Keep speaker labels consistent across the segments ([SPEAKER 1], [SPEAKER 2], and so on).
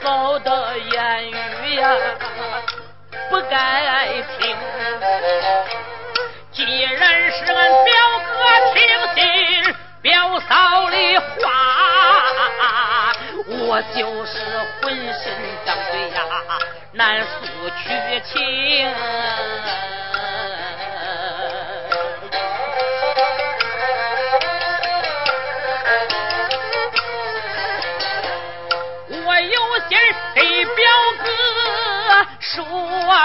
[SPEAKER 1] 嫂的言语呀，不该听。既然是俺表哥听信表嫂的话，我就是浑身张嘴呀，难诉屈情。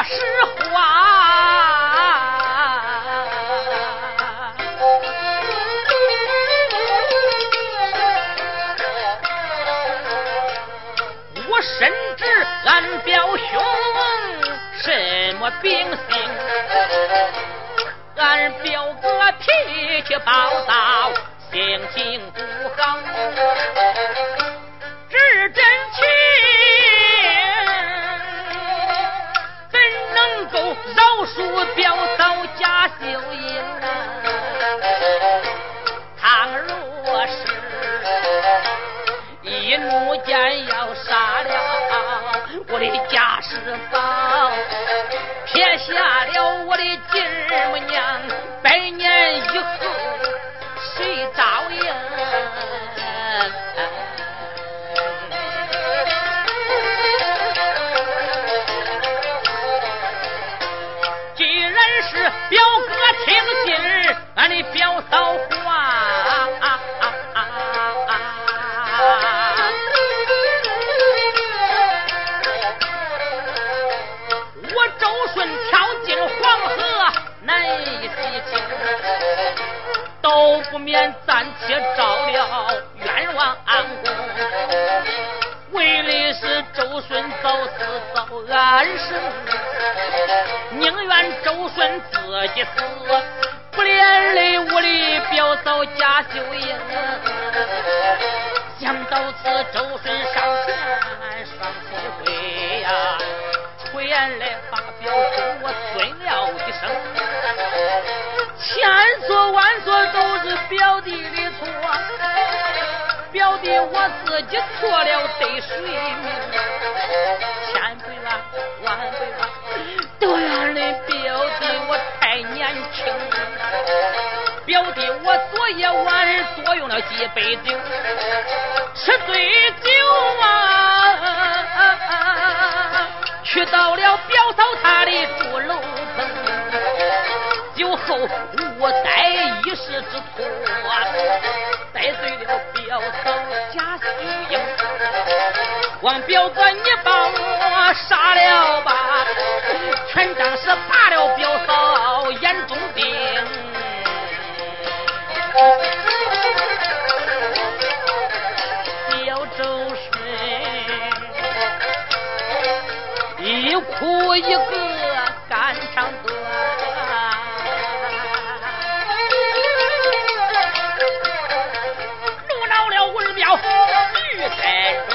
[SPEAKER 1] 实话。我深知俺表兄什么秉性，俺表哥脾气暴躁，性情我的家世宝，撇下了我的顺跳进黄河难以洗清，都不免暂且招了冤枉公。为的是周顺早死早安生，宁愿周顺自己死，不连累我的表嫂贾秀英。想到此，周顺上前双膝跪呀，连来把表兄我尊了一声，千错万错都是表弟的错。表弟，我自己错了，得谁？千倍万万倍万，都怨你表弟我太年轻。表弟，我昨夜晚上多用了几杯酒，吃醉酒啊，去到了表嫂她的住楼层，酒后误带一时之错，得罪了表嫂贾秀英，望表哥你帮我杀了吧，全当是拔了表嫂眼中钉。哭一个，肝肠断。怒恼了文彪，玉带弓，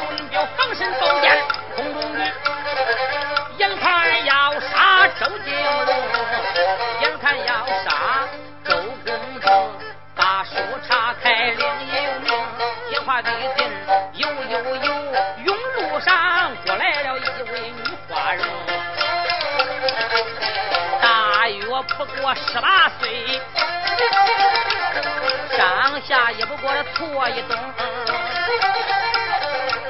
[SPEAKER 1] 武二彪放身高剑，空中女，眼看要杀周金龙。十八岁，上下也不过搓一冬，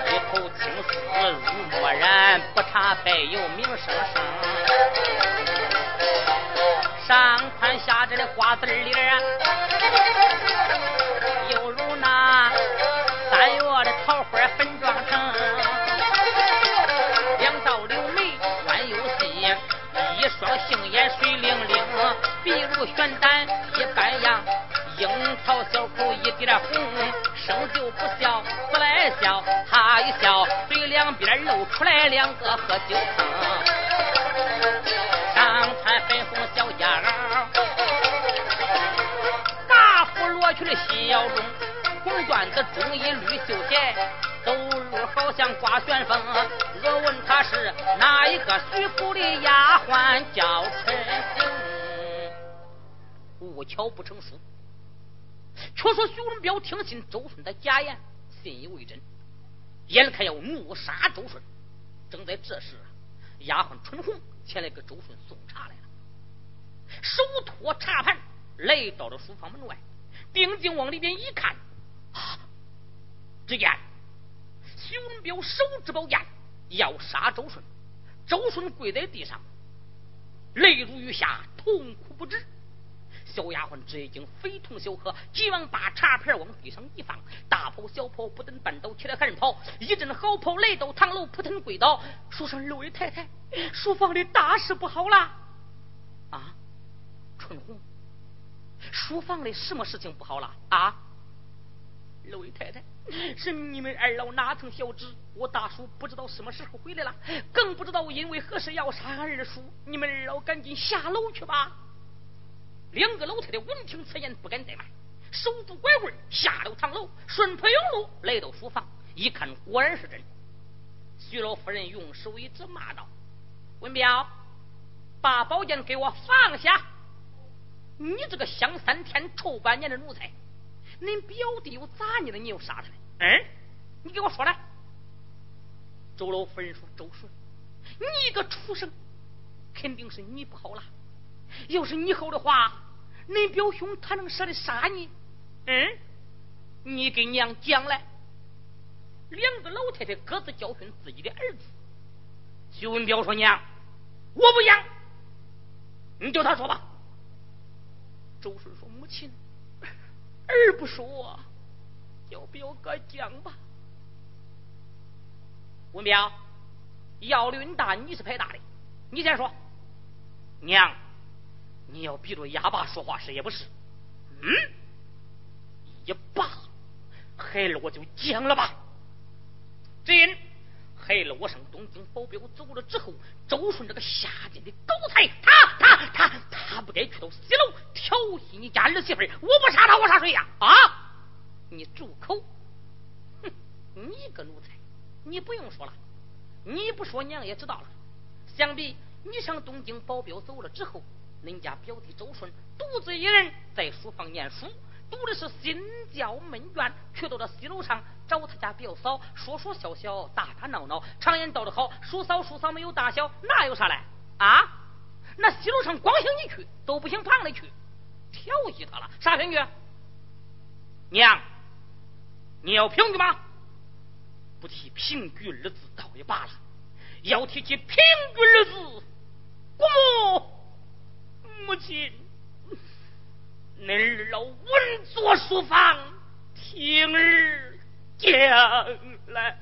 [SPEAKER 1] 一头青丝如墨染，不差背有名声声，上宽下窄的瓜子脸，点红，生就不笑，死来笑，他一笑，嘴两边露出来两个喝酒坑，上穿粉红小夹袄，大幅罗裙的小中，红缎子中衣绿绣鞋，走路好像刮旋风。若问他是哪一个徐府的丫鬟，叫陈红。无巧不成书，却说徐文彪听信周顺？的假言，信以为真，眼看要怒杀周顺。正在这时，丫鬟春红前来给周顺？送茶来了，手托茶盘来到了书房门外，定睛往里边一看，啊！只见徐文彪手执宝剑要杀周顺，周顺？跪在地上，泪如雨下，痛哭不止。小丫鬟这已经非同小可，急忙把茶盘往地上一放，大跑小跑不等绊倒，起来喊跑，一阵好跑来到堂楼，扑腾跪倒，说声六位太太，书房里大事不好了！啊，春红，书房里什么事情不好了？啊，六位太太，是你们二老哪曾晓知我大叔不知道什么时候回来了，更不知道因为何事要杀俺二叔，你们二老赶紧下楼去吧。两个老太太闻听此言，不敢怠慢，手拄拐棍下了堂楼，顺坡永路来到书房，一看果然是真。徐老夫人用手一指，骂道：“文彪，把宝剑给我放下！你这个香三天、臭半年的奴才，恁表弟又咋你了？你又杀他了？嗯，你给我说来。”周老夫人说：“周顺，你一个畜生，肯定是你不好了。”要是你好的话，恁表兄他能舍得杀你？嗯，你跟娘讲来。两个老太太各自教训自己的儿子。徐文彪说：“娘，我不养，你叫他说吧。”周顺说：“母亲，儿不说，叫表哥讲吧。”文彪，要论大，你是排大的，你先说，娘。你要逼着哑巴说话是也不是？嗯，一罢，孩儿我就讲了吧。只因孩儿我上东京保镖走了之后，周顺这个下贱的狗才，他他他他不该去到西楼调戏你家儿媳妇我不杀他，我杀谁呀？啊！你住口！哼，你个奴才，你不用说了，你不说娘也知道了。想必你上东京保镖走了之后。恁家表弟周顺独自一人在书房念书，读的是心教闷卷，却到了西楼上找他家表嫂说说笑笑，打打闹闹。常言道得好，叔嫂叔嫂没有大小，哪有啥嘞啊？那西楼上光想你去，都不想旁的去调戏他了，啥凭据？娘，你要凭据吗？不提凭据二字倒也罢了，要提起凭据二字，姑母。亲，恁二老稳坐书房，听儿讲来。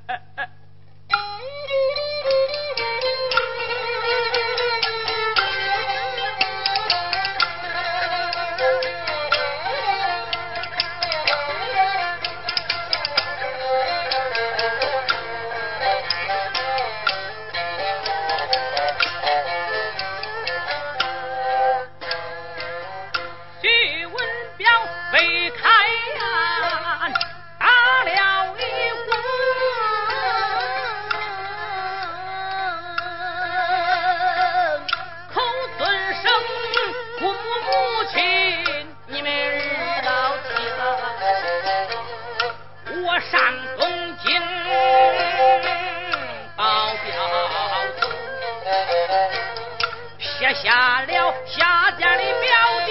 [SPEAKER 1] 下了下家的表弟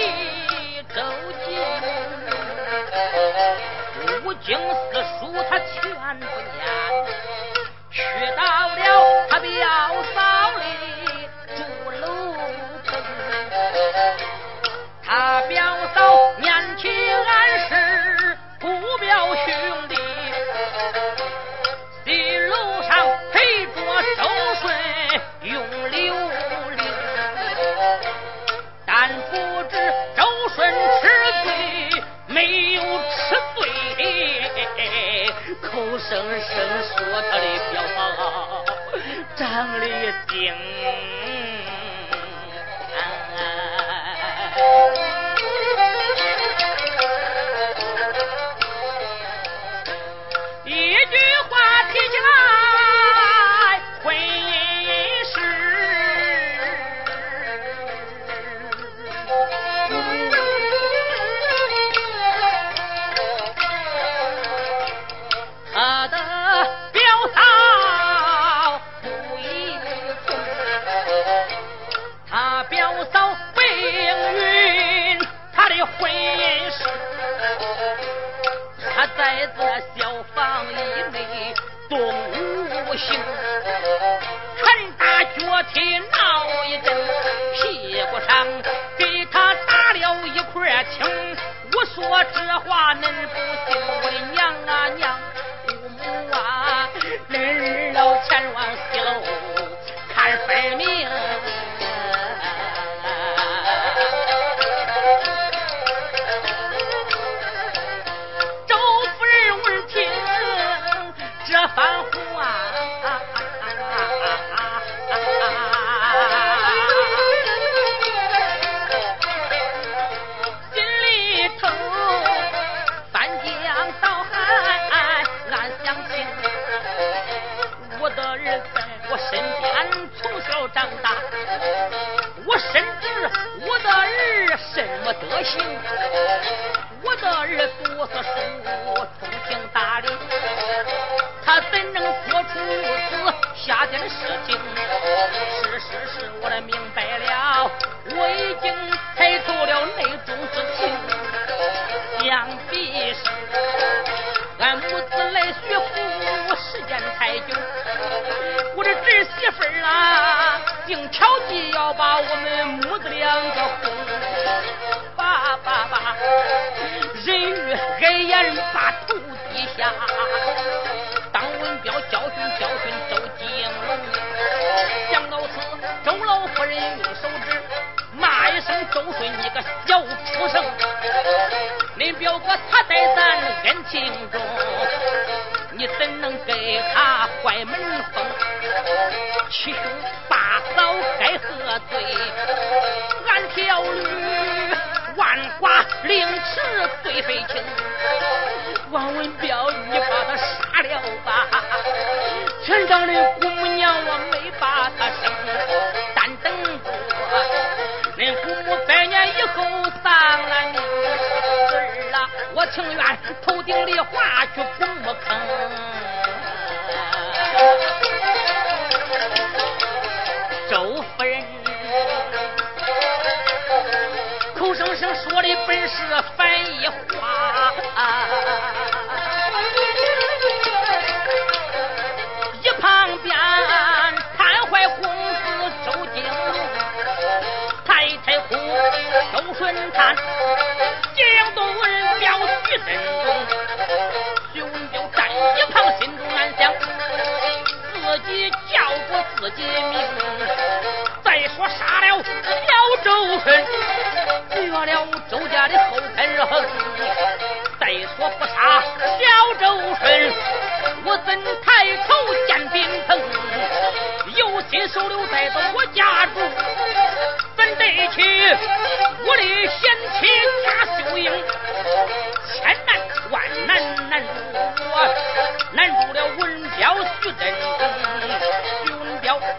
[SPEAKER 1] 周进五经四书他全不念去到了他表嫂话恁不听我长大。我深知我的儿什么德行性命。再说杀了小周顺，绝了周家的后根。再说不杀小周顺，我怎抬头见兵藤？有心收留带到我家中，怎得去我的贤妻贾秀英？千难万难难住我，难住了文彪徐峥。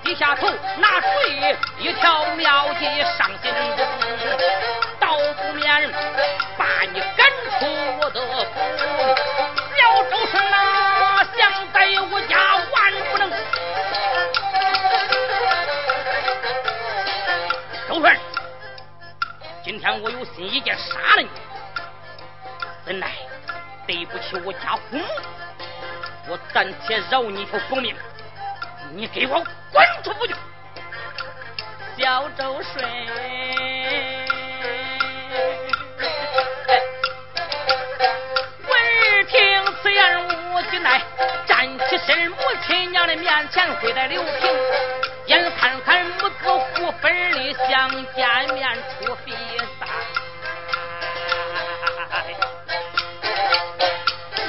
[SPEAKER 1] 低下头，拿水一条妙计上心钩，倒不免把你赶出我的府。要不顺啊想在我家，万不能。周顺，今天我有心一箭杀了你，怎奈对不起我家父母，我暂且饶你一条狗命。你给我滚出府去！小周顺。起身，母亲娘的面前跪在刘平，眼看看母子互分离，相见面出飞散，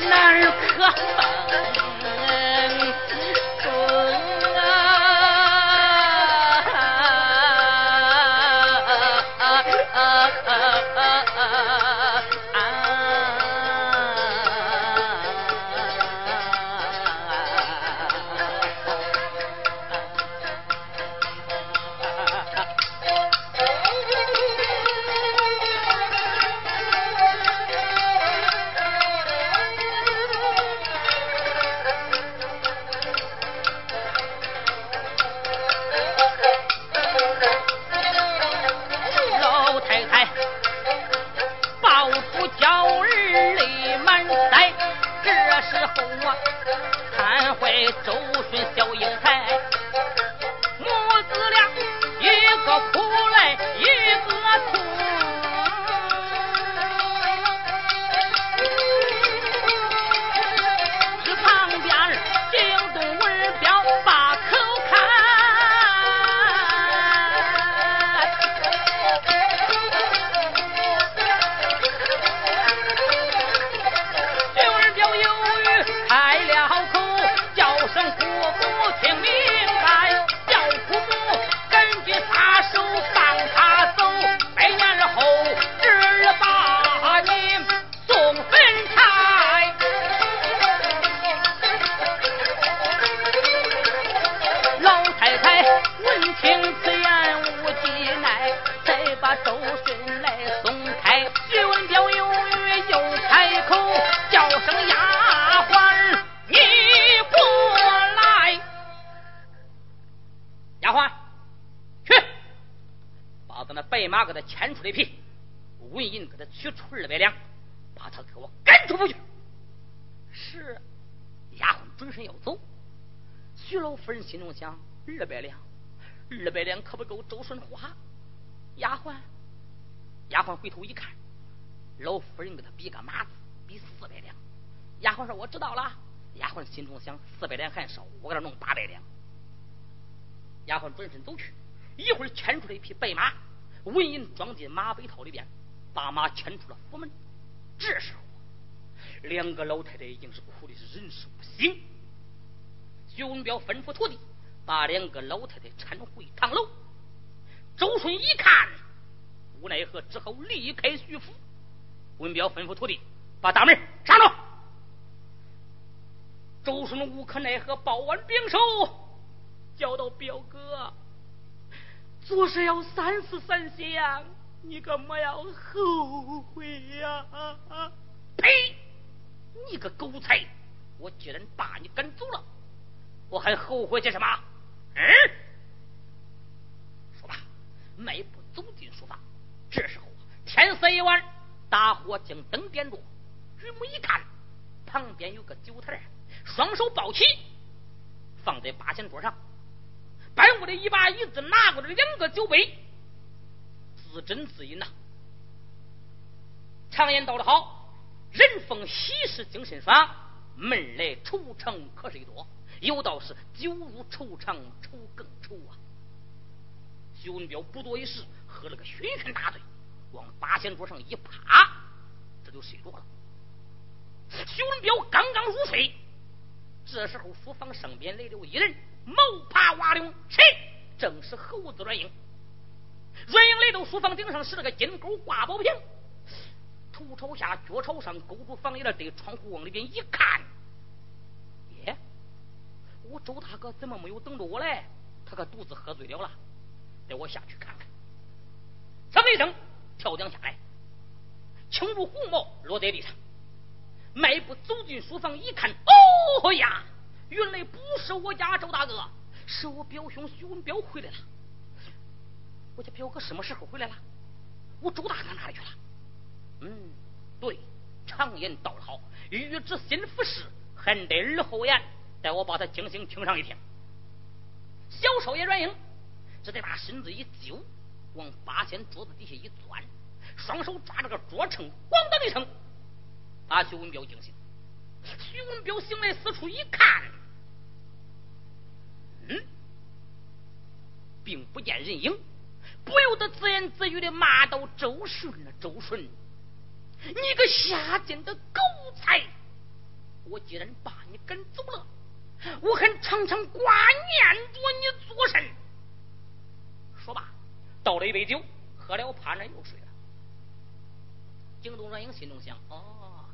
[SPEAKER 1] 男儿可风。不顺花。丫鬟，丫鬟回头一看，老夫人给他比个马子，比四百两。丫鬟说：“我知道了。”丫鬟心中想：四百两还少，我给他弄八百两。丫鬟转身走去，一会儿牵出来一匹白马。文银装进马背套里边，把马牵出了府门。这时候，两个老太太已经是哭的是人事不省。徐文彪吩咐徒弟把两个老太太搀回堂楼。周顺一看，无奈何，只好离开徐府。文彪吩咐徒弟把大门上住。周顺无可奈何，抱完兵手，叫道：“表哥。”做事要三思三想，你可莫要后悔呀！呸！你个狗才！我既然把你赶走了，我还后悔些什么？嗯？迈步走进书房。这时候天色已晚，大火将灯点着。举目一看，旁边有个酒台，双手抱起，放在八仙桌上。搬过来一把椅子，拿过来两个酒杯，自斟自饮呐。常言道得好，人逢喜事精神爽，闷来愁肠瞌睡多。有道是酒入愁肠，愁更愁啊。徐文彪不多一时，喝了个醺醺大醉，往八仙桌上一趴，这就睡着了。徐文彪刚刚入睡，这时候书房上边来了一人。毛爬瓦领，谁？正是猴子阮英。阮英来到书房顶上，使了个金钩挂宝瓶，头朝下，脚朝上，勾住房檐的对窗户往里边一看，耶！我周大哥怎么没有等着我来？他可独自喝醉了了。带我下去看看。噌的一声，跳江下来，轻如鸿毛落在地上，迈步走进书房一看，哦呀！原来不是我家周大哥，是我表兄徐文彪回来了。我家表哥什么时候回来了？我周大哥哪里去了？嗯，对，常言道得好，欲知心腹事，还得耳后言。待我把他精心听上一听。小少爷阮英只得把身子一揪，往八仙桌子底下一钻，双手抓着个桌秤，咣当一声，把徐文彪惊醒。徐文彪醒来，四处一看，嗯，并不见人影，不由得自言自语的骂道：“周顺啊，周顺，你个下贱的狗才！我既然把你赶走了。”我还常常挂念着你做甚？说罢，倒了一杯酒，喝了趴那又睡了。惊动阮英心中想：哦，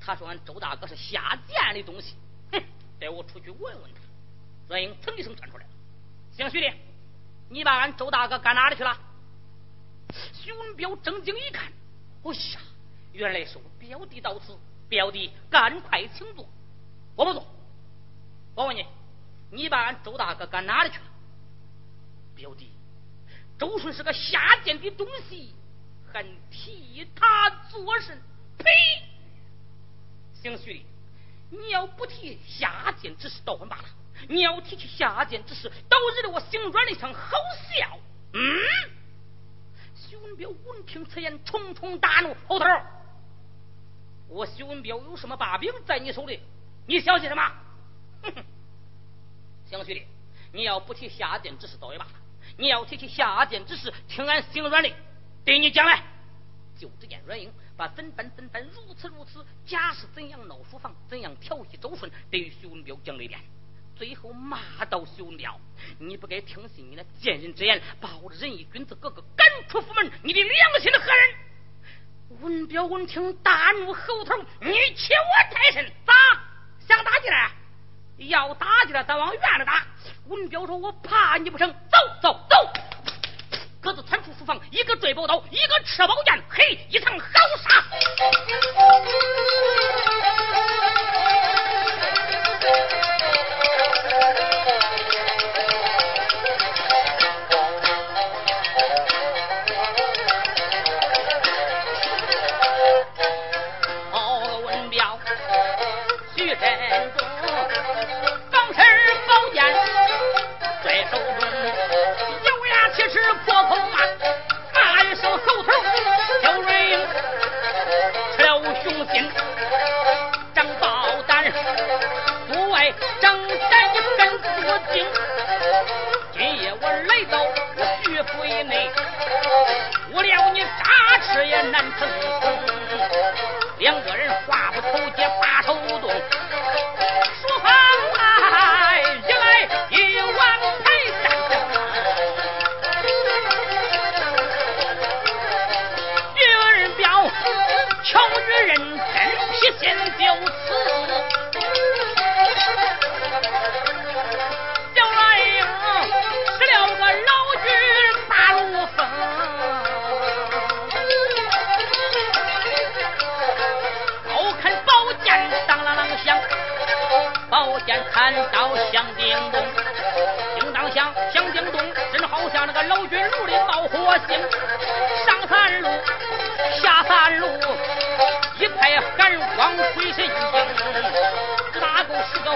[SPEAKER 1] 他说俺周大哥是下贱的东西，哼！带我出去问问他。阮英腾一声窜出来了：“姓徐的，你把俺周大哥赶哪里去了？”徐文彪正经一看，哎呀，原来是我表弟到此，表弟赶快请坐，我不坐。我问你，你把俺周大哥赶哪里去了？表弟，周顺是个下贱的东西，还替他做甚？呸！姓徐的，你要不提下贱之事倒还罢了，你要提起下贱之事，倒惹得我心软的想好笑。嗯？徐文彪闻听此言，重重大怒：后头，我徐文彪有什么把柄在你手里？你小心什么？哼哼，姓徐的，你要不提下贱之事倒也罢了，你要提起下贱之事，听俺心软的对你讲来。就只见阮英把怎般怎般如此如此，假是怎样闹书房，怎样调戏周顺，对于徐文彪讲了一遍，最后骂道：“徐文彪，你不该听信你那贱人之言，把我的仁义君子哥哥赶出府门，你的良心何人？”文彪闻听大怒，吼头：“你欺我太甚，咋想打起来？”要打去了，咱往院里打。文彪说：“我怕你不成？走走走！”各自窜出书房，一个拽宝刀，一个赤宝剑，嘿，一场好杀。平，长宝胆不为张丹一根多精。今夜我来到我徐府内，无聊你扎吃也难成功。两个人话不投机把头动。先就此叫来英十了个老君八路风刀砍宝剑当啷啷响宝剑砍刀响叮咚叮当响响叮咚真好像那个老君炉里冒火星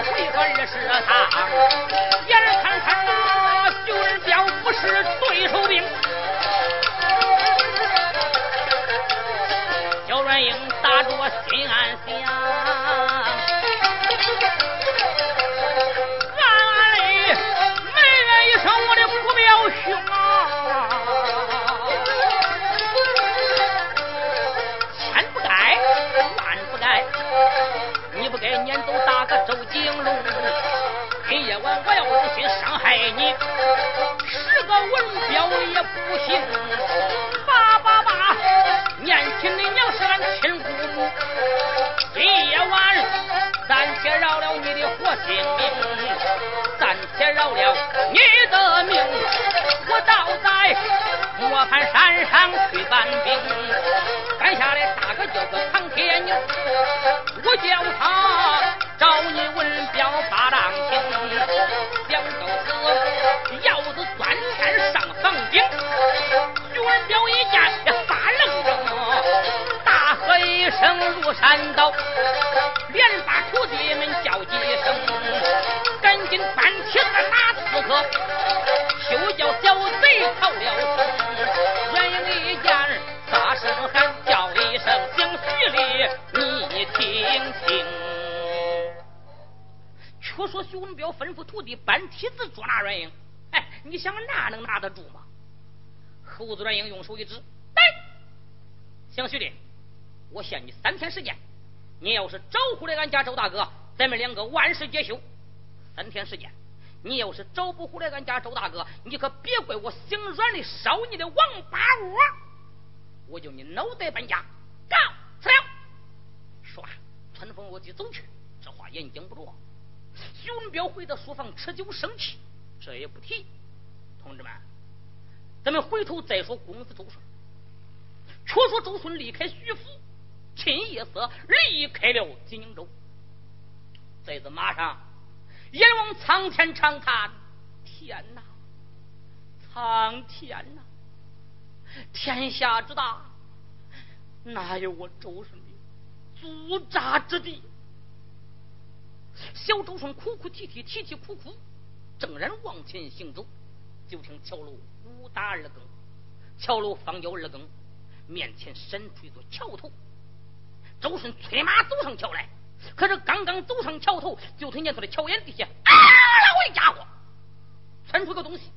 [SPEAKER 1] 回合二十趟，眼看看那九儿彪不是对手兵。你，是个文彪也不行。爸爸爸，年轻的娘是俺亲姑母，今夜晚暂且饶了你的活性命，暂且饶了你的命，我倒在磨盘山上去搬兵，赶下来打个叫个唐天牛，我叫他。徐文彪吩咐徒弟搬梯子捉拿阮英，哎，你想那能拿得住吗？猴子阮英用手一指：“来，想徐的。”我限你三天时间，你要是找回来俺家周大哥，咱们两个万事皆休。三天时间，你要是找不回来俺家周大哥，你可别怪我心软的烧你的王八窝，我叫你脑袋搬家。告辞了。说罢，穿风落地走去。这话言讲不着。徐文彪回到书房吃酒生气，这也不提。同志们，咱们回头再说公子周顺。却说周顺离开徐府。趁夜色离开了金宁州，在这马上，阎王苍天长叹：“天哪，苍天哪！天下之大，哪有我周顺的驻扎之地？”小周顺哭哭啼啼，啼啼哭哭，正然往前行走，就听桥楼武打二更，桥楼方叫二更，面前伸出一座桥头。周顺催马走上桥来，可是刚刚走上桥头，就听见他的桥眼底下，啊！我的家伙，窜出个东西。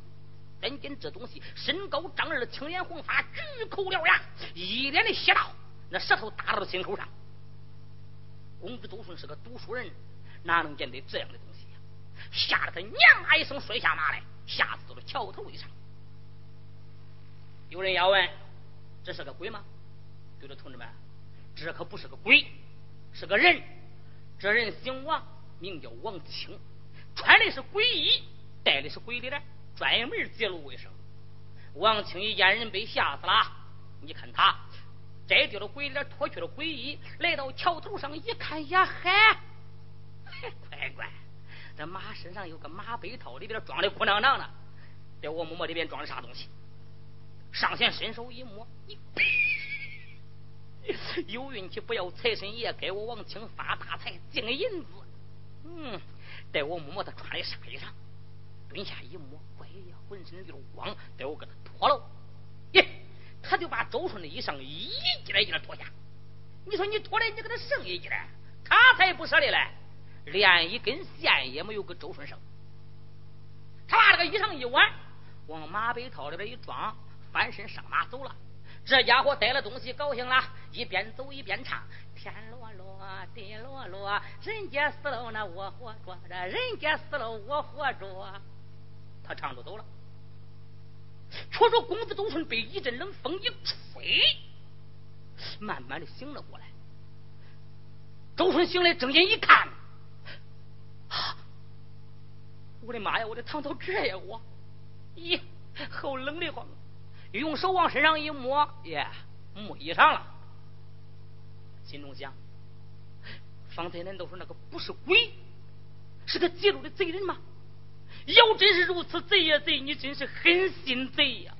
[SPEAKER 1] 但见这东西身高丈二，青脸红发，巨口獠牙，一脸的邪道，那舌头打到了心口上。公子周顺是个读书人，哪能见得这样的东西呀？吓得他娘啊一声摔下马来，吓死了桥头以上。有人要问，这是个鬼吗？对了，同志们。这可不是个鬼，是个人。这人姓王，名叫王清，穿的是鬼衣，戴的是鬼脸，专门揭露卫生。王清一见人被吓死了，你看他摘掉了鬼脸，脱去了鬼衣，来到桥头上一看呀，嗨，乖乖，这马身上有个马背套，里边装的鼓囊囊呢。在我摸摸里边装的啥东西？上前伸手一摸，你。有运气，不要财神爷给我王清发大财，进银子。嗯，待我摸摸他穿的啥衣裳，蹲下一摸，乖呀，浑身溜光，待我给他脱了。耶，他就把周顺的衣裳一件一件脱下。你说你脱了，你给他剩一件，他才不舍得嘞，连一根线也没有给周顺生。他把这个衣裳一挽，往马背套里边一装，翻身上马走了。这家伙带了东西，高兴了，一边走一边唱：天落落，地落落，人家死了那我活着，这人家死了我活着。他唱着走了。却说公子周顺被一阵冷风一吹，慢慢的醒了过来。周顺醒来，睁眼一看，啊！我的妈呀！我的躺到这呀！我，咦，好冷的慌。用手往身上一摸，耶，没衣裳了。心中想：方才难道说那个不是鬼，是个揭露的贼人吗？要真是如此，贼呀贼，你真是狠心贼呀！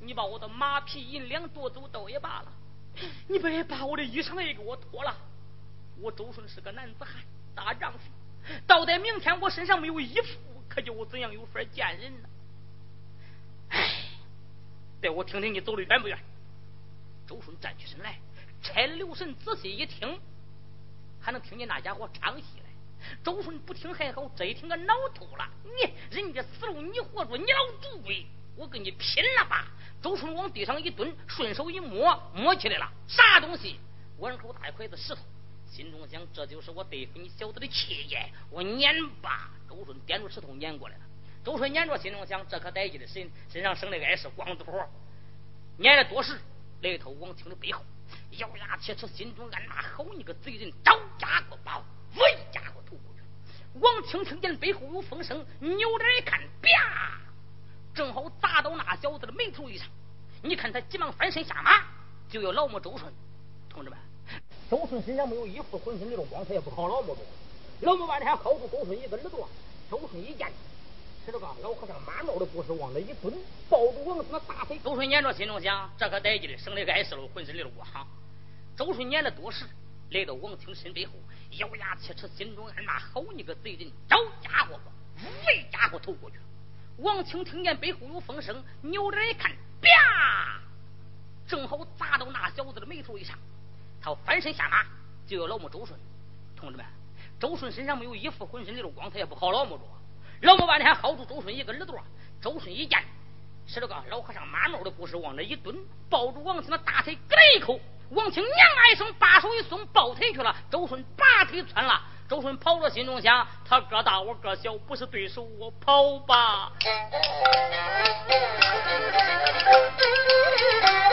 [SPEAKER 1] 你把我的马匹银两夺走倒也罢了，你别把我的衣裳也给我脱了。我周顺是个男子汉，大丈夫，到得明天我身上没有衣服，可叫我怎样有法见人呢？唉。待我听听你走的远不远？周顺站起身来，拆留神仔细一听，还能听见那家伙唱戏来。周顺不听还好，这一听个恼透了。你人家死了，你活路，你老赌鬼，我跟你拼了吧！周顺往地上一蹲，顺手一摸，摸起来了，啥东西？碗口大一块子石头。心中想，这就是我对付你小子的气焰。我撵吧！周顺掂着石头撵过来了。周顺撵着，心中想：这可得劲的身身上生的碍事光子婆，撵了多时，来到王清的背后，咬牙切齿，心中暗骂：好你个贼人，招家伙把我家伙吐过去！王清听见背后有风声，扭脸一看，啪，正好砸到那小子的眉头一上。你看他急忙翻身下马，就要劳摸周顺。同志们，周顺身上没有衣服，浑身流着光，他也不好劳摸着。劳摸半天，薅住周顺一个耳朵，周顺一见。吃了个老和尚马帽的故事，往那一蹲，抱住王那大腿。周顺撵着，心中想：这可得劲的，省得碍事了，浑身里的光。周顺撵了多时，来到王清身背后，咬牙切齿，心中暗骂：好你个贼人！找家伙吧！为家伙投过去。王清听见背后有风声，扭脸一看，啪！正好砸到那小子的眉头以上。他翻身下马，就要老母周顺。同志们，周顺身上没有衣服，浑身流光，他也不好老母着。老母半天薅住周顺一个耳朵，周顺一见，使了个老和尚马帽的故事，往那一蹲，抱住王清的大腿，咯一口。王清娘啊一声，把手一松，抱腿去了。周顺拔腿窜了。周顺跑了，心中想：他个大我个小，不是对手，我跑吧。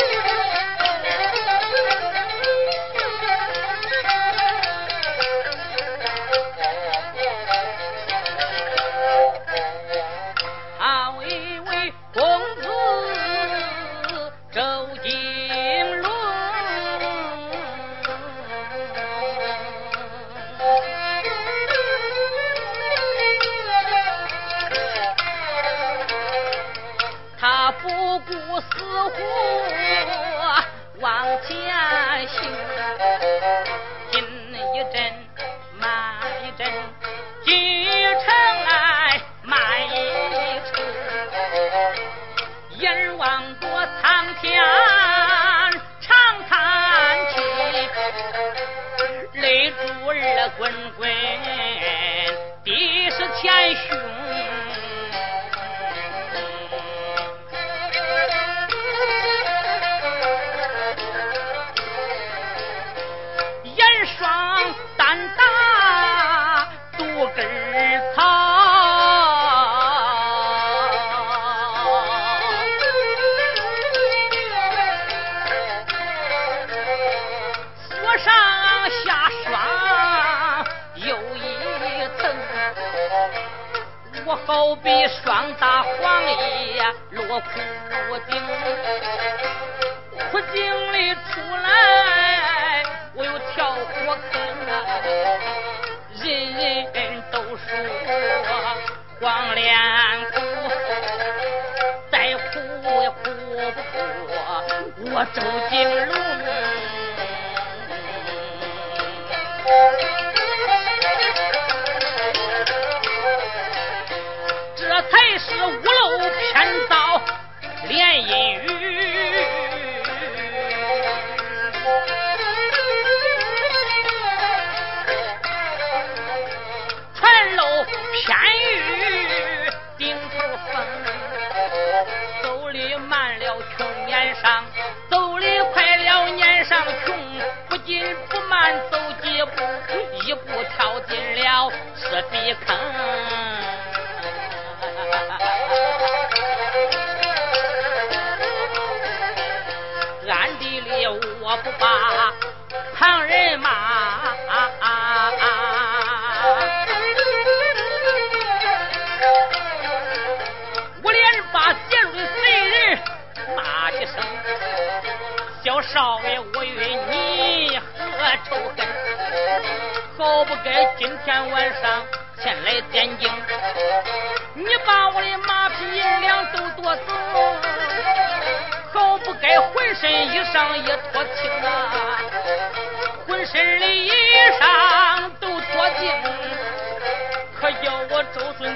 [SPEAKER 1] 是屋漏偏遭连阴雨，船漏偏遇顶头风，走里慢了穷撵上。走的快了撵上穷不紧不慢走几步，一步跳进了赤壁坑。不该今天晚上前来点睛。你把我的马匹银两都夺走，好不该浑身衣裳也脱清啊！浑身的衣裳都脱净，可叫我周顺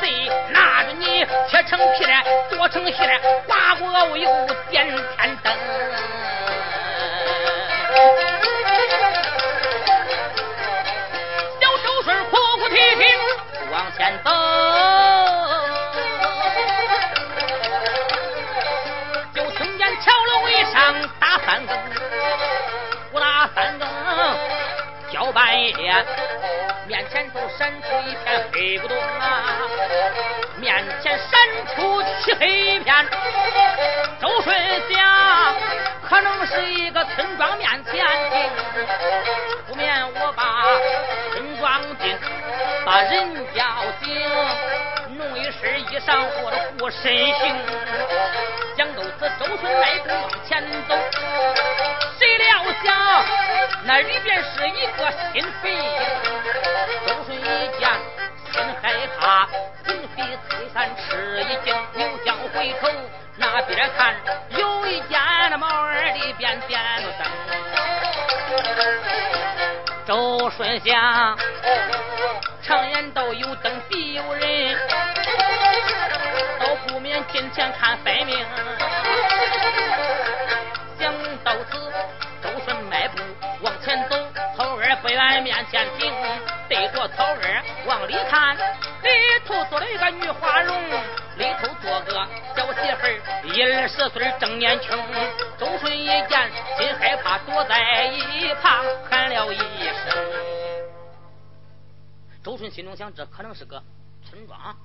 [SPEAKER 1] 贼，拿着你切成皮来，剁成馅来，刮锅熬油点天灯。小周顺哭哭啼啼往前走，就听见桥楼以上打三更，不打三更叫半夜。面前都闪出一片黑不动啊！面前闪出漆黑一片。周顺想，可能是一个村庄面前的，不免我把村庄进，把人叫醒，一身衣裳，我的护身行。将斗子周顺迈步往前走，谁料想那里边是一个心肺。周顺一见心害怕，魂飞退散吃一惊，扭将回头那边看，有一家那猫儿里边点了灯。周顺想，常言道有灯。前看分明。想到此，周顺迈步往前走，草儿不远面前停，对着草儿往里看，里头坐了一个女花容。里头坐个小媳妇儿，一二十岁正年轻。周顺一见，心害怕，躲在一旁喊了一声。周顺心中想，这可能是个村庄，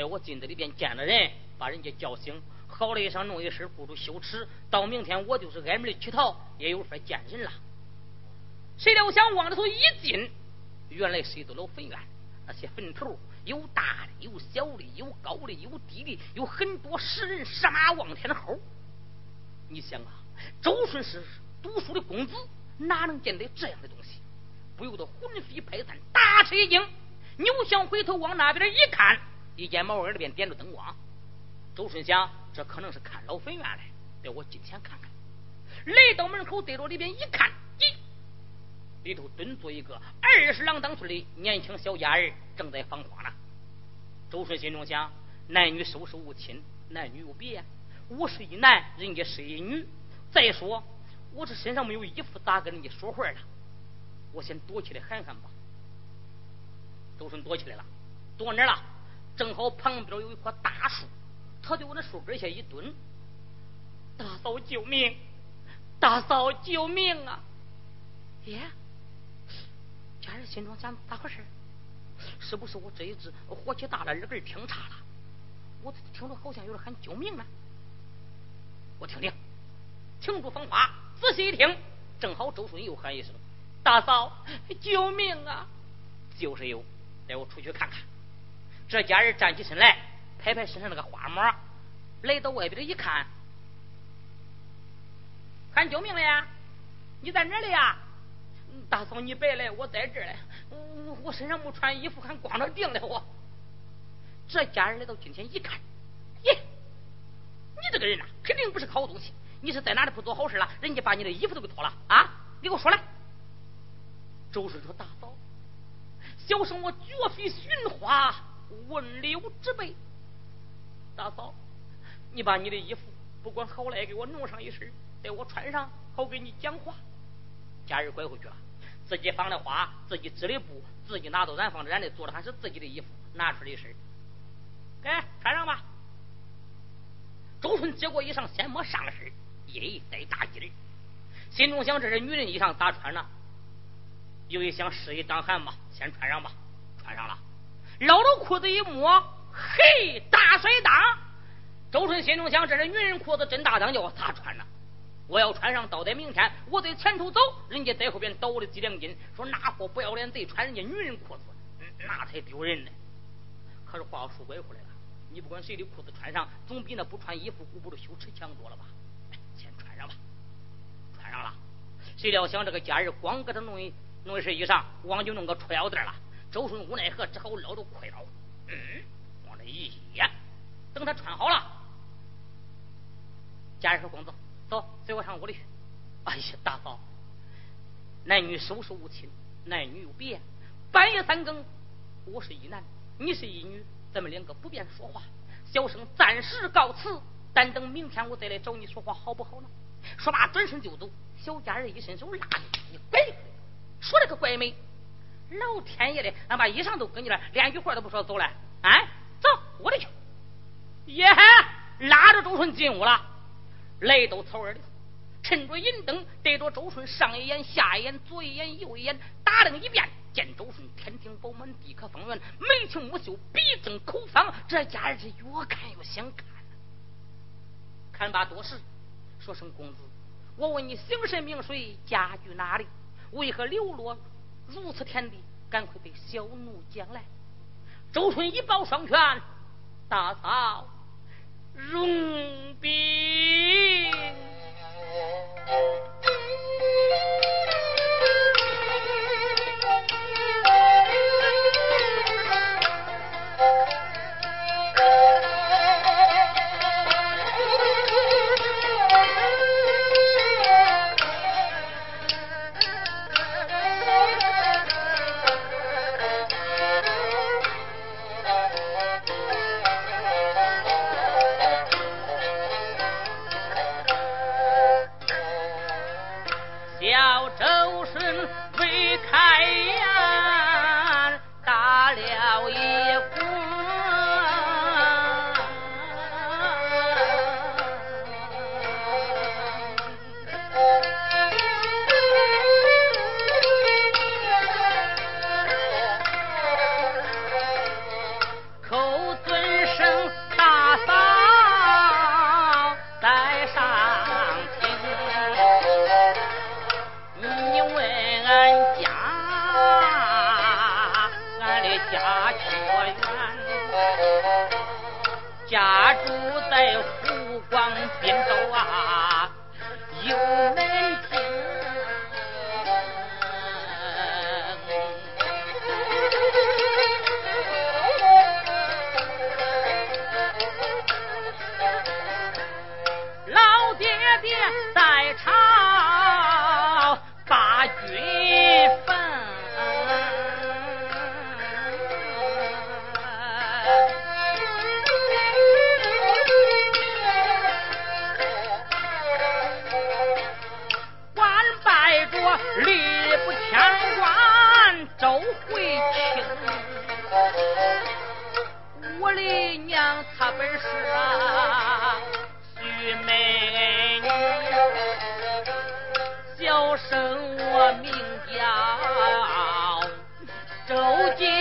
[SPEAKER 1] 在我进子里边见了人，把人家叫醒，好了一声，弄一身，不住羞耻。到明天我就是挨门乞讨，也有法见人了。谁料想往里头一进，原来是一座老坟院，那些坟头。有大的，有小的，有高的，有低的，有很多石人石马望天的猴。你想啊，周顺是读书的公子，哪能见得这样的东西？不由得魂飞魄散，大吃一惊，扭向回头往那边一看，一间茅屋里边点着灯光。周顺想，这可能是看老坟院来，带我进前看看。来到门口，对着里边一看，咦！里头蹲坐一个二十郎当岁的年轻小家儿，正在放花呢。周顺心中想：男女授受无亲，男女有别。我是一男，人家是一女。再说我这身上没有衣服，咋跟人家说话了？我先躲起来喊喊吧。周顺躲起来了，躲哪了？正好旁边有一棵大树，他就往那树根下一蹲。大嫂救命！大嫂救命啊！耶！家人心中想咋回事？是不是我这一只火气大了，耳根听差了？我听着好像有人喊救命呢。我听听，停住风花，仔细一听，正好周顺又喊一声：“大嫂，救命啊！”就是有，带我出去看看。这家人站起身来，拍拍身上那个花帽，来到外边一看，喊救命了呀！你在哪里呀？大嫂，你别来，我在这儿嘞。我身上没穿衣服，还光着腚嘞。我这家人来到今天一看，耶，你这个人呐，肯定不是好东西。你是在哪里不做好事了？人家把你的衣服都给脱了啊！你给我说来。周顺说：“大嫂，小生我绝非寻花问柳之辈。大嫂，你把你的衣服不管好赖，给我弄上一身，带我穿上，好给你讲话。”家人拐回去了。自己放的花，自己织的布，自己拿到染坊染的，做的还是自己的衣服，拿出来一身，给穿上吧。周顺接过衣裳，先摸上身，咦带大襟儿，心中想：这是女人衣裳咋穿呢？又一想，示意当汗吧，先穿上吧，穿上了，捞着裤子一摸，嘿，大水裆！周顺心中想：这是女人裤子真大裆，叫我咋穿呢？我要穿上，到得明天，我在前头走，人家在后边倒我的几两金，说那货不要脸贼，穿人家女人裤子，那才丢人呢。可是话又说拐回来了，你不管谁的裤子穿上，总比那不穿衣服顾不住羞耻强多了吧？先穿上吧，穿上了。谁料想这个家人光给他弄一弄一身衣裳，光就弄个裤腰带了。周顺无奈何，只好捞着裤腰，嗯，往那一掖，等他穿好了，家人说：“公子。”走，随我上屋里去。哎呀，大嫂，男女授受无亲，男女有别。半夜三更，我是一男，你是一女，咱们两个不便说话。小生暂时告辞，但等明天我再来找你说话，好不好呢？说罢，转身就走。小家人一伸手拉住你，拐说了个怪美。老天爷的，俺把衣裳都给你了，连句话都不说，走了。哎，走，屋里去。耶，拉着周顺进屋了。来到草儿里，趁着银灯，对着周顺上一眼、下一眼、左一眼、右一眼，打量一遍，见周顺天庭饱满、地可方圆，眉清目秀、鼻正口方，这家人是越看越想看。看罢多时，说声公子，我问你姓甚名谁，家居哪里？为何流落如此天地？赶快被小奴将来。周春一抱双拳，大嫂。容禀。我生我名叫周敬。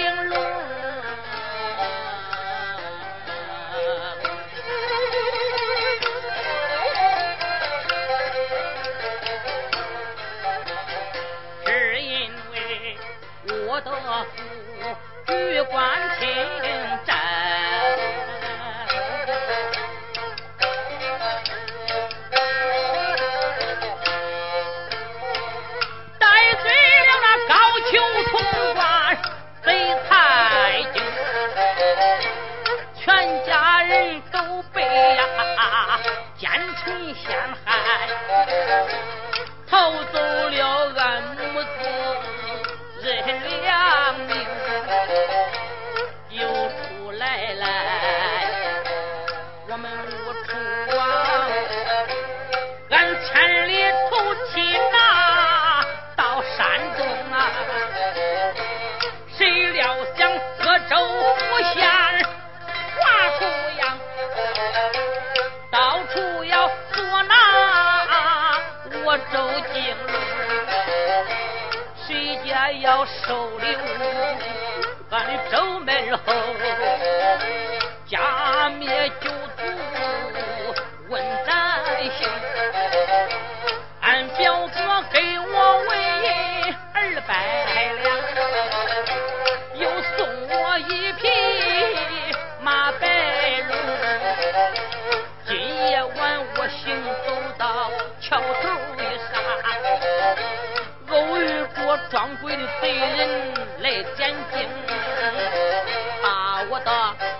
[SPEAKER 1] 眼睛，把我的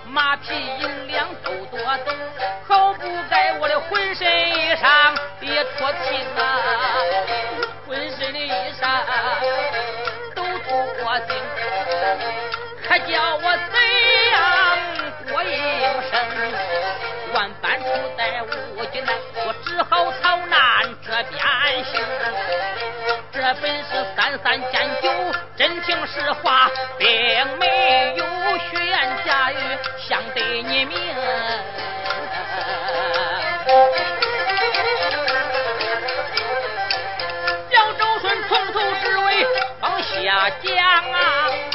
[SPEAKER 1] 马匹银两都夺走，好不该我的浑身衣裳也脱皮呐，浑身的衣裳都脱净，可叫我怎样过应声？万般处在无计来，我只好逃难这边行。这本是三三减九。实话并没有虚言假语想对你明教周顺从头至尾往下讲啊。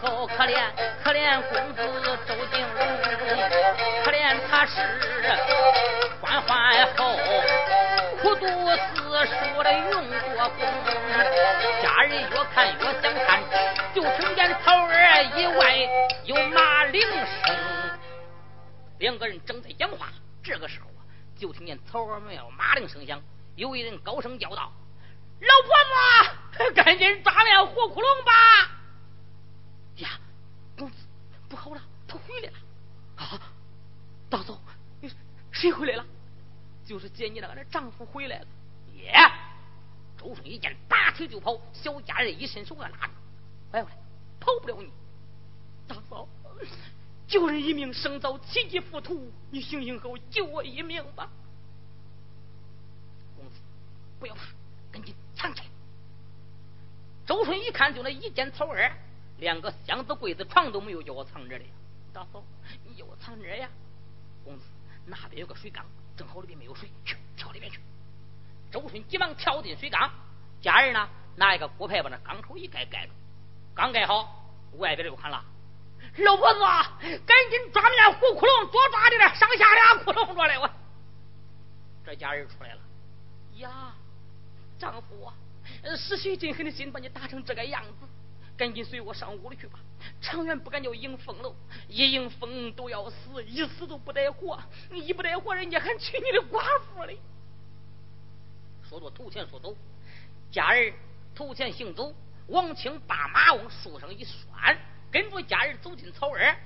[SPEAKER 1] 好可怜可怜公子周定如可怜他是官宦后苦读私塾的云国公家人越看越想看就听见草儿以外有马铃声两个人正在讲话这个时候啊就听见草儿庙马铃声响有一人高声叫道老婆子赶紧抓了活窟窿吧。呀，公子，不好了，他回来了！啊，大嫂，谁回来了？就是接你那个丈夫回来了。耶！周顺一见，拔腿就跑。小家人一伸手要拉住，哎过来，跑不了你。大嫂，救人一命胜造七级浮屠，你醒醒后救我一命吧。公子，不要怕，赶紧藏起来。周顺一看，就那一间草儿。连个箱子、柜子、床都没有，叫我藏这里。大嫂，你叫我藏这呀？公子，那边有个水缸，正好里边没有水，去跳里边去。周顺急忙跳进水缸，家人呢拿一个锅牌把那缸口一盖盖住，刚盖好，外边就喊了：“老婆子，赶紧抓面糊窟窿，多抓点上下俩窟窿过来！”我这家人出来了，呀，丈夫啊，是谁真狠的心把你打成这个样子？赶紧随我上屋里去吧，长远不敢叫迎风喽，一迎风都要死，一死都不得活，一不得活，人家还娶你的寡妇嘞。说着，头前说走，家人头前行走，王清把马往树上一拴，跟着家人走进草儿。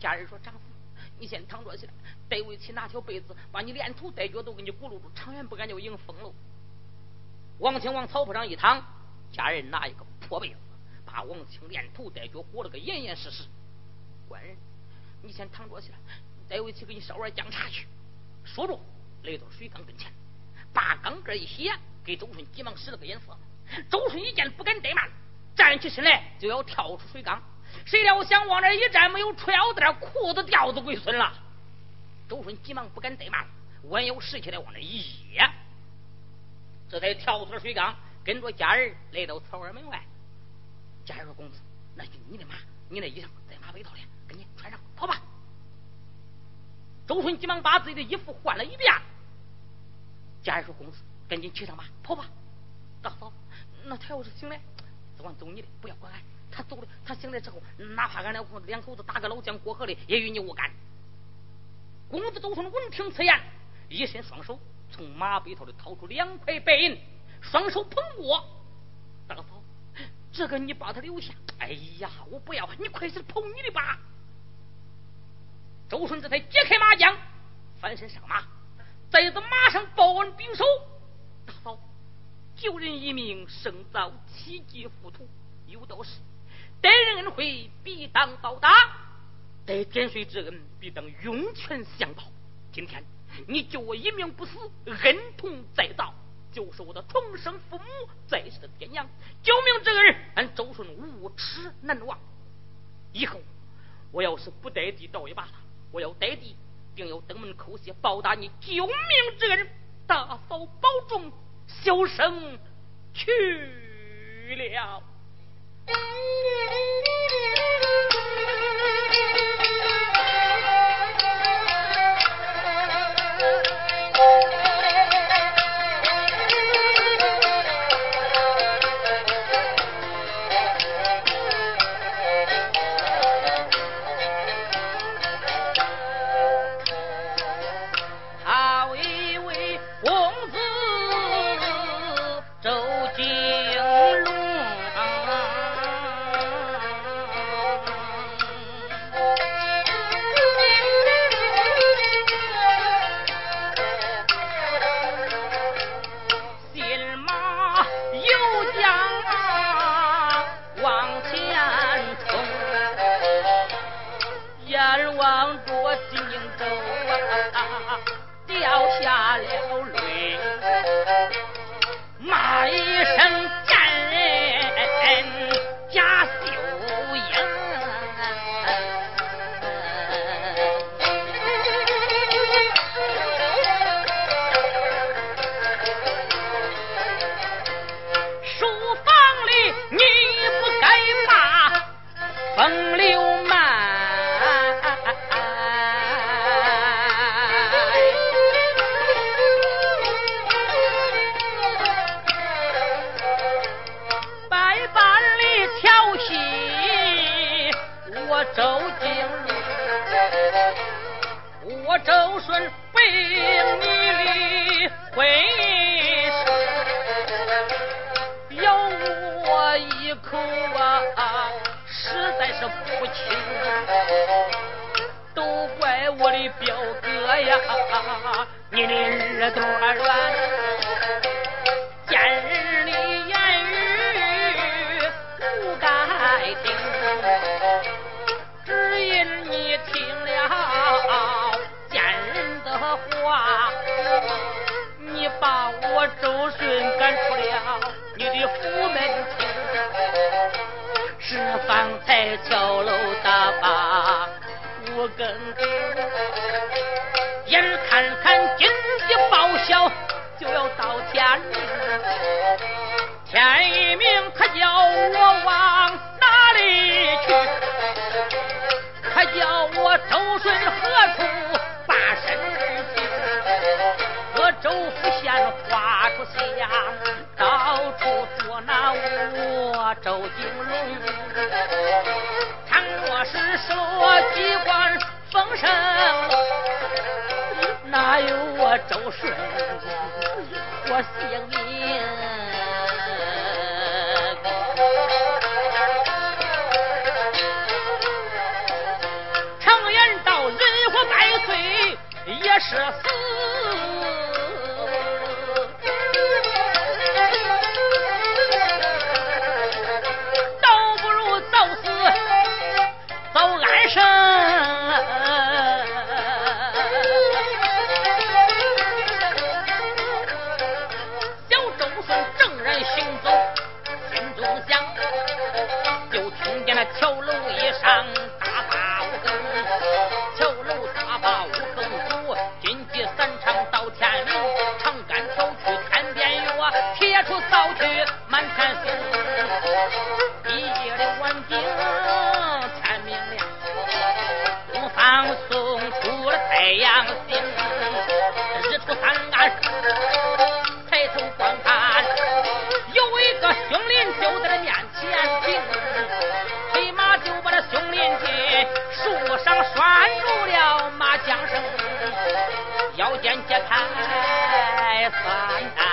[SPEAKER 1] 家人说：“丈夫，你先躺着去，待我去拿条被子，把你连头带脚都给你裹住住，长远不敢叫迎风喽。”王清往草铺上一躺，家人拿一个破被子，把王清连头带脚裹了个严严实实。官人，你先躺着去，待我去给你烧碗姜茶去。说着，来到水缸跟前。把缸盖一掀，给周顺急忙使了个眼色。周顺一见，不敢怠慢，站起身来就要跳出水缸。谁料想往那一站，没有裤腰带，裤子掉子归孙了。周顺急忙不敢怠慢，弯腰拾起来往那一掖，这才跳出了水缸，跟着家人来到草儿门外。家人说：“公子，那就你的马，你那衣裳在马背套里，赶紧穿上，跑吧。”周顺急忙把自己的衣服换了一遍。家人说：“公子，赶紧骑上马，跑吧。”大嫂，那他要是醒来，只管走你的，不要管俺。他走了，他醒来之后，哪怕俺两口两口子打个老将过河的，也与你无干。公子周顺闻听此言，一伸双手，从马背头里掏出两块白银，双手捧过。这个你把他留下。哎呀，我不要，你快些跑你的吧。周顺这才解开马缰，翻身上马。再子马上报恩禀首，大嫂，救人一命胜造七级浮屠，有道是：待人恩惠必当报答，待点水之恩必当涌泉相报。今天你救我一命不死，恩同再造，就是我的重生父母在世的爹娘。救命之恩，俺周顺无耻难忘。以后我要是不带地倒也罢了，我要带地。定要登门叩谢，报答你救命之恩。大嫂保重，小生去了。我今不清，都怪我的表哥呀，你的耳朵软。到处捉拿我周金龙。倘若是说机关封神，哪有我周顺我姓名？常言道，人活百岁也是唉唉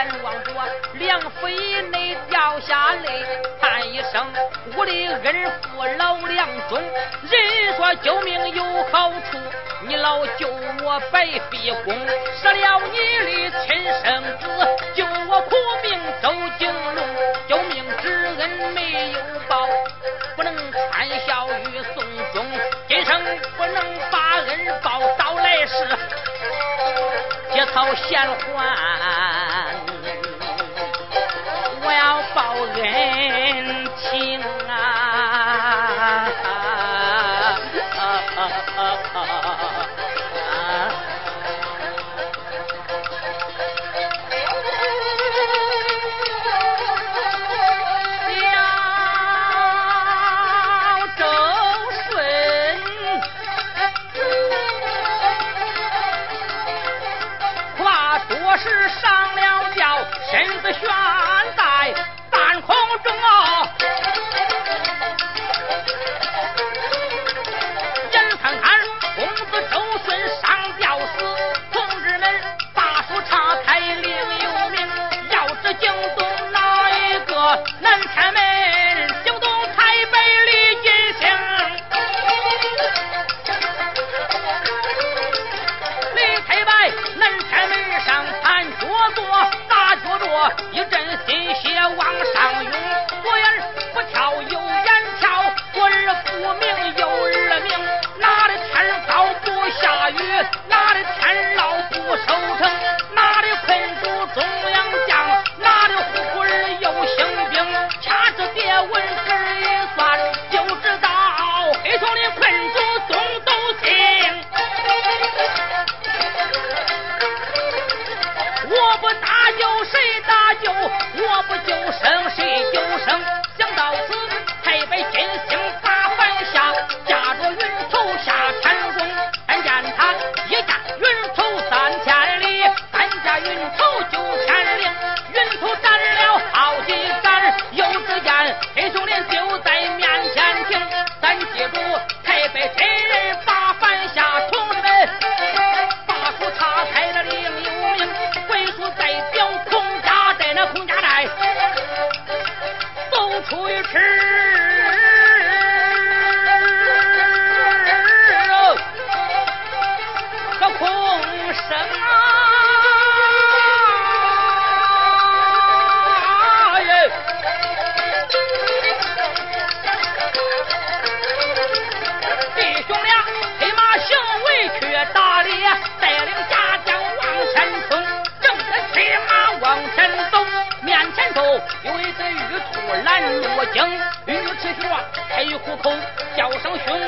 [SPEAKER 1] 阎王伯，梁飞内掉下泪，叹一声，我的恩父老梁忠。人说救命有好处，你老救我白费功，杀了你的亲生子，救我苦命周金龙。救命之恩没有报，不能谈孝与送终，今生不能把恩报，到来世结草衔环。我不救生谁救生。想到此太白金星把拜下驾着云头下天宫但见他一架云头三千里三架云头九千里云头斩了好几杆又只见黑熊林就在面前停咱记住一呼口叫声兄